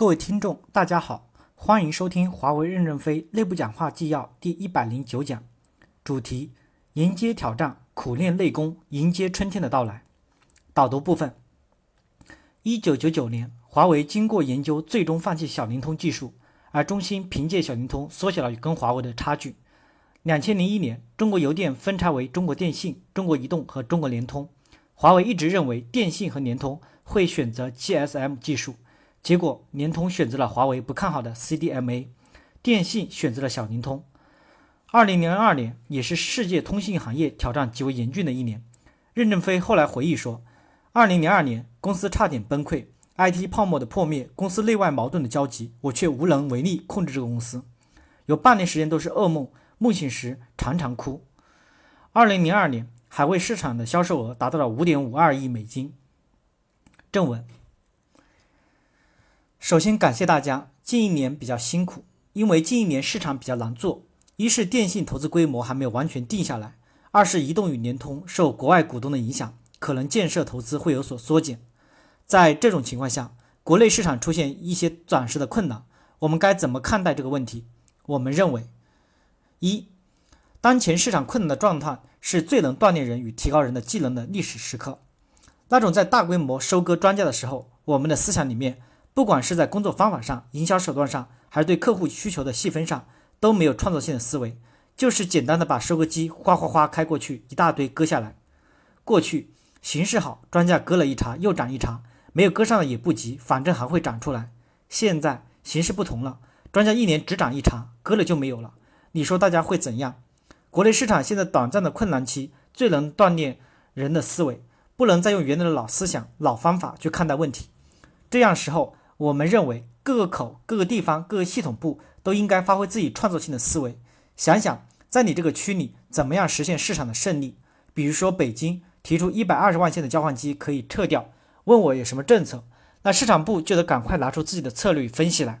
各位听众，大家好，欢迎收听华为任正非内部讲话纪要第一百零九讲，主题：迎接挑战，苦练内功，迎接春天的到来。导读部分：一九九九年，华为经过研究，最终放弃小灵通技术，而中兴凭借小灵通缩小了跟华为的差距。两千零一年，中国邮电分拆为中国电信、中国移动和中国联通，华为一直认为电信和联通会选择 GSM 技术。结果，联通选择了华为不看好的 CDMA，电信选择了小灵通。二零零二年也是世界通信行业挑战极为严峻的一年。任正非后来回忆说：“二零零二年，公司差点崩溃，IT 泡沫的破灭，公司内外矛盾的交集，我却无能为力控制这个公司，有半年时间都是噩梦，梦醒时常常哭。”二零零二年，海外市场的销售额达到了五点五二亿美金。正文。首先感谢大家，近一年比较辛苦，因为近一年市场比较难做。一是电信投资规模还没有完全定下来，二是移动与联通受国外股东的影响，可能建设投资会有所缩减。在这种情况下，国内市场出现一些暂时的困难，我们该怎么看待这个问题？我们认为，一，当前市场困难的状态是最能锻炼人与提高人的技能的历史时刻。那种在大规模收割庄稼的时候，我们的思想里面。不管是在工作方法上、营销手段上，还是对客户需求的细分上，都没有创造性的思维，就是简单的把收割机哗哗哗开过去，一大堆割下来。过去形势好，庄稼割了一茬又长一茬，没有割上的也不急，反正还会长出来。现在形势不同了，庄稼一年只长一茬，割了就没有了。你说大家会怎样？国内市场现在短暂的困难期，最能锻炼人的思维，不能再用原来的老思想、老方法去看待问题。这样时候。我们认为各个口、各个地方、各个系统部都应该发挥自己创造性的思维，想想在你这个区里怎么样实现市场的胜利。比如说北京提出一百二十万线的交换机可以撤掉，问我有什么政策，那市场部就得赶快拿出自己的策略分析来。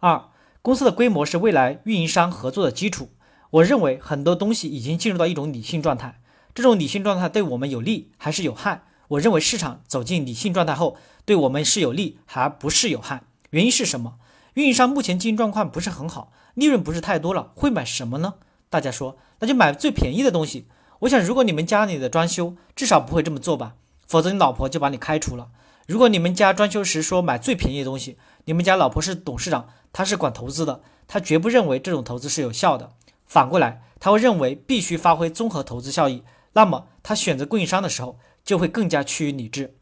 二，公司的规模是未来运营商合作的基础。我认为很多东西已经进入到一种理性状态，这种理性状态对我们有利还是有害？我认为市场走进理性状态后，对我们是有利，还不是有害。原因是什么？运营商目前经营状况不是很好，利润不是太多了，会买什么呢？大家说，那就买最便宜的东西。我想，如果你们家里的装修，至少不会这么做吧？否则你老婆就把你开除了。如果你们家装修时说买最便宜的东西，你们家老婆是董事长，她是管投资的，她绝不认为这种投资是有效的。反过来，她会认为必须发挥综合投资效益。那么，她选择供应商的时候。就会更加趋于理智。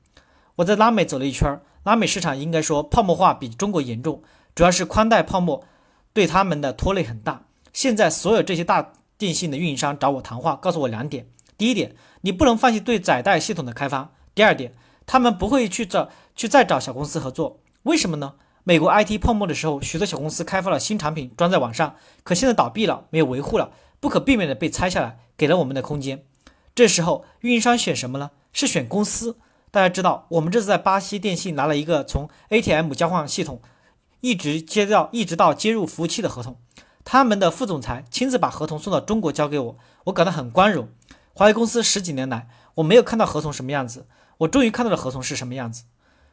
我在拉美走了一圈，拉美市场应该说泡沫化比中国严重，主要是宽带泡沫对他们的拖累很大。现在所有这些大电信的运营商找我谈话，告诉我两点：第一点，你不能放弃对载带系统的开发；第二点，他们不会去找去再找小公司合作。为什么呢？美国 IT 泡沫的时候，许多小公司开发了新产品装在网上，可现在倒闭了，没有维护了，不可避免的被拆下来，给了我们的空间。这时候运营商选什么呢？是选公司，大家知道，我们这次在巴西电信拿了一个从 ATM 交换系统一直接到一直到接入服务器的合同，他们的副总裁亲自把合同送到中国交给我，我感到很光荣。华为公司十几年来，我没有看到合同什么样子，我终于看到了合同是什么样子，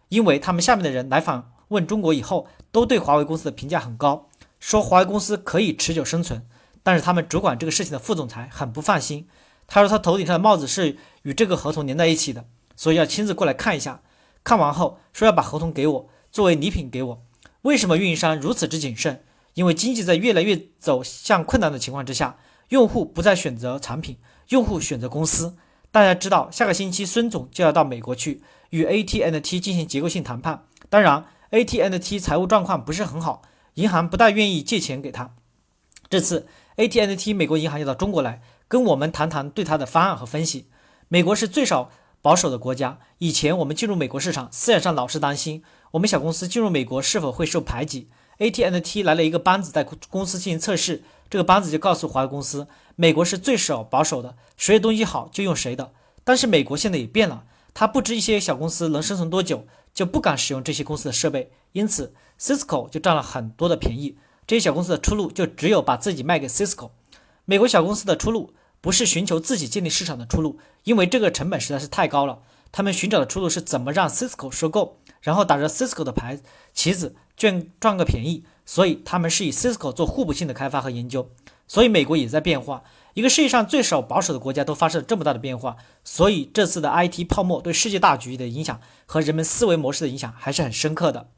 因为他们下面的人来访问中国以后，都对华为公司的评价很高，说华为公司可以持久生存，但是他们主管这个事情的副总裁很不放心。他说他头顶上的帽子是与这个合同连在一起的，所以要亲自过来看一下。看完后说要把合同给我作为礼品给我。为什么运营商如此之谨慎？因为经济在越来越走向困难的情况之下，用户不再选择产品，用户选择公司。大家知道，下个星期孙总就要到美国去与 AT&T 进行结构性谈判。当然，AT&T 财务状况不是很好，银行不大愿意借钱给他。这次 AT&T 美国银行要到中国来。跟我们谈谈对他的方案和分析。美国是最少保守的国家。以前我们进入美国市场，思想上老是担心我们小公司进入美国是否会受排挤。AT&T 来了一个班子在公司进行测试，这个班子就告诉华为公司，美国是最少保守的，谁的东西好就用谁的。但是美国现在也变了，他不知一些小公司能生存多久，就不敢使用这些公司的设备，因此 Cisco 就占了很多的便宜。这些小公司的出路就只有把自己卖给 Cisco。美国小公司的出路。不是寻求自己建立市场的出路，因为这个成本实在是太高了。他们寻找的出路是怎么让 Cisco 收购，然后打着 Cisco 的牌旗子赚赚个便宜。所以他们是以 Cisco 做互补性的开发和研究。所以美国也在变化，一个世界上最少保守的国家都发生了这么大的变化。所以这次的 IT 泡沫对世界大局的影响和人们思维模式的影响还是很深刻的。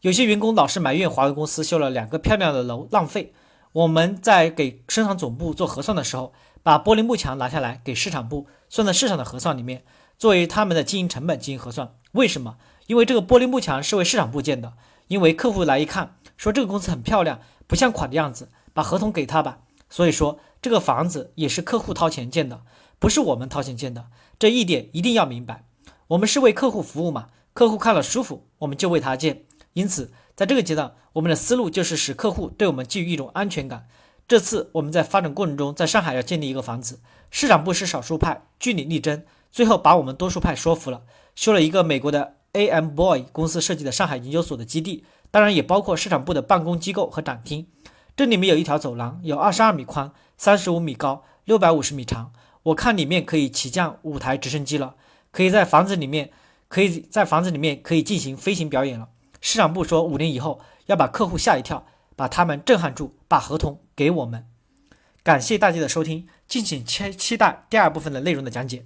有些员工老是埋怨华为公司修了两个漂亮的楼浪费。我们在给生产总部做核算的时候，把玻璃幕墙拿下来给市场部算在市场的核算里面，作为他们的经营成本进行核算。为什么？因为这个玻璃幕墙是为市场部建的。因为客户来一看，说这个公司很漂亮，不像款的样子，把合同给他吧。所以说这个房子也是客户掏钱建的，不是我们掏钱建的。这一点一定要明白。我们是为客户服务嘛，客户看了舒服，我们就为他建。因此。在这个阶段，我们的思路就是使客户对我们寄予一种安全感。这次我们在发展过程中，在上海要建立一个房子，市场部是少数派，据理力争，最后把我们多数派说服了，修了一个美国的 AM Boy 公司设计的上海研究所的基地，当然也包括市场部的办公机构和展厅。这里面有一条走廊，有二十二米宽，三十五米高，六百五十米长。我看里面可以起降五台直升机了，可以在房子里面，可以在房子里面可以进行飞行表演了。市场部说，五年以后要把客户吓一跳，把他们震撼住，把合同给我们。感谢大家的收听，敬请期期待第二部分的内容的讲解。